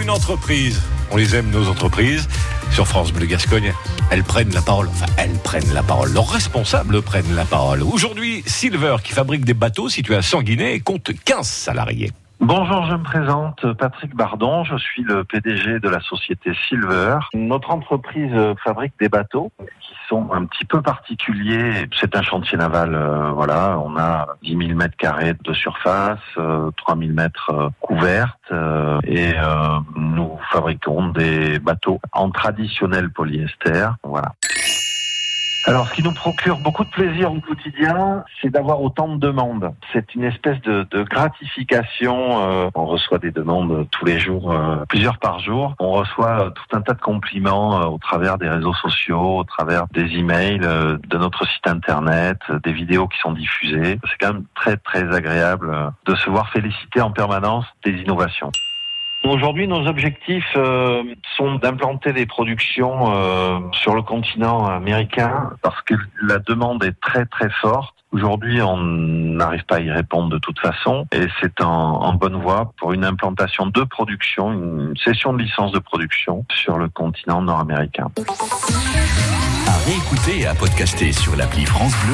une entreprise. On les aime, nos entreprises. Sur France Bleu Gascogne, elles prennent la parole. Enfin, elles prennent la parole. Leurs responsables prennent la parole. Aujourd'hui, Silver, qui fabrique des bateaux situés à Sanguinet, compte 15 salariés. Bonjour, je me présente Patrick Bardon, je suis le PDG de la société Silver. Notre entreprise fabrique des bateaux qui sont un petit peu particuliers. C'est un chantier naval, euh, voilà, on a 10 000 mètres carrés de surface, euh, 3 000 mètres euh, couvertes euh, et euh, nous fabriquons des bateaux en traditionnel polyester, voilà. Alors, ce qui nous procure beaucoup de plaisir au quotidien, c'est d'avoir autant de demandes. C'est une espèce de, gratification. euh, on reçoit des demandes tous les jours, euh, plusieurs par jour. On reçoit euh, tout un tas de compliments au travers des réseaux sociaux, au travers des emails, de notre site internet, des vidéos qui sont diffusées. C'est quand même très très agréable de se voir féliciter en permanence des innovations. Aujourd'hui, nos objectifs euh, sont d'implanter des productions euh, sur le continent américain parce que la demande est très très forte. Aujourd'hui, on n'arrive pas à y répondre de toute façon et c'est en, bonne voie pour une implantation de production, une session de licence de production sur le continent nord-américain. À réécouter et à podcaster sur l'appli France Bleu